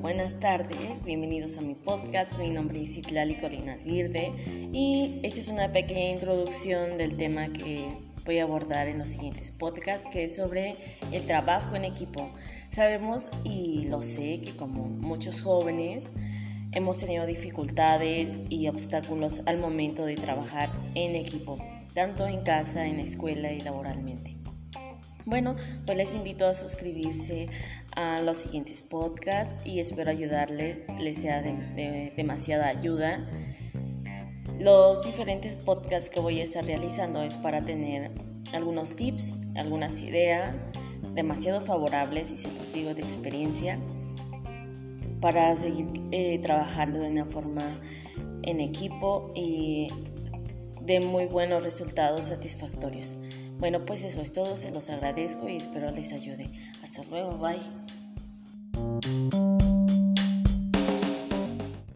buenas tardes, bienvenidos a mi podcast. Mi nombre es Itlali Colina Virde y esta es una pequeña introducción del tema que voy a abordar en los siguientes podcasts, que es sobre el trabajo en equipo. Sabemos y lo sé que como muchos jóvenes hemos tenido dificultades y obstáculos al momento de trabajar en equipo, tanto en casa, en la escuela y laboralmente. Bueno, pues les invito a suscribirse a los siguientes podcasts y espero ayudarles, les sea de, demasiada ayuda. Los diferentes podcasts que voy a estar realizando es para tener algunos tips, algunas ideas demasiado favorables y se los de experiencia para seguir eh, trabajando de una forma en equipo y de muy buenos resultados satisfactorios. Bueno, pues eso es todo, se los agradezco y espero les ayude. Hasta luego, bye.